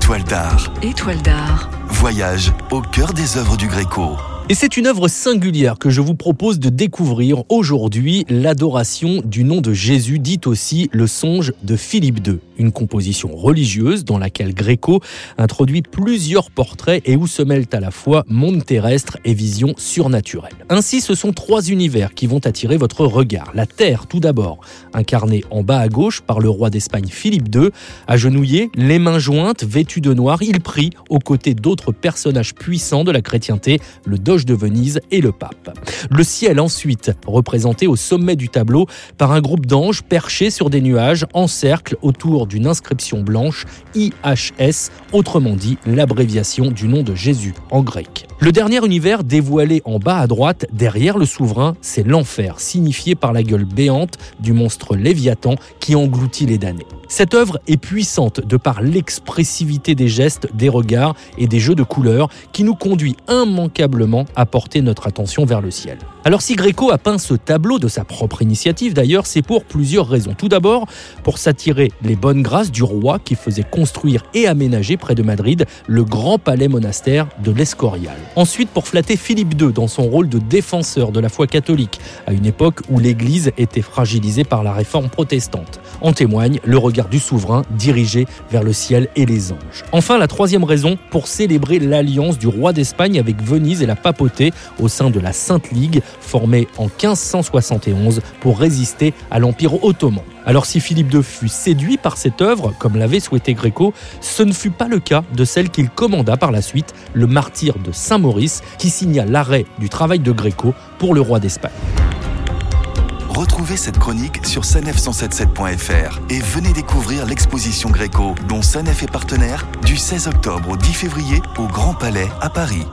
Étoile d'art. Étoile d'art. Voyage au cœur des œuvres du Gréco. Et c'est une œuvre singulière que je vous propose de découvrir aujourd'hui, l'adoration du nom de Jésus, dit aussi le songe de Philippe II, une composition religieuse dans laquelle Gréco introduit plusieurs portraits et où se mêlent à la fois monde terrestre et vision surnaturelle. Ainsi, ce sont trois univers qui vont attirer votre regard. La Terre, tout d'abord, incarnée en bas à gauche par le roi d'Espagne Philippe II, agenouillé, les mains jointes, vêtu de noir, il prie aux côtés d'autres personnages puissants de la chrétienté, le Doge de Venise et le pape. Le ciel ensuite, représenté au sommet du tableau par un groupe d'anges perchés sur des nuages en cercle autour d'une inscription blanche IHS, autrement dit l'abréviation du nom de Jésus en grec. Le dernier univers dévoilé en bas à droite, derrière le souverain, c'est l'enfer, signifié par la gueule béante du monstre Léviathan qui engloutit les damnés. Cette œuvre est puissante de par l'expressivité des gestes, des regards et des jeux de couleurs qui nous conduit immanquablement à porter notre attention vers le ciel. Alors si Gréco a peint ce tableau de sa propre initiative d'ailleurs, c'est pour plusieurs raisons. Tout d'abord, pour s'attirer les bonnes grâces du roi qui faisait construire et aménager près de Madrid le grand palais monastère de l'Escorial. Ensuite, pour flatter Philippe II dans son rôle de défenseur de la foi catholique, à une époque où l'Église était fragilisée par la réforme protestante. En témoigne le regard du souverain dirigé vers le ciel et les anges. Enfin, la troisième raison, pour célébrer l'alliance du roi d'Espagne avec Venise et la au sein de la Sainte Ligue, formée en 1571 pour résister à l'Empire ottoman. Alors si Philippe II fut séduit par cette œuvre, comme l'avait souhaité Gréco, ce ne fut pas le cas de celle qu'il commanda par la suite, le martyr de Saint-Maurice, qui signa l'arrêt du travail de Gréco pour le roi d'Espagne. Retrouvez cette chronique sur sanef177.fr et venez découvrir l'exposition Gréco dont Sanef est partenaire du 16 octobre au 10 février au Grand Palais à Paris.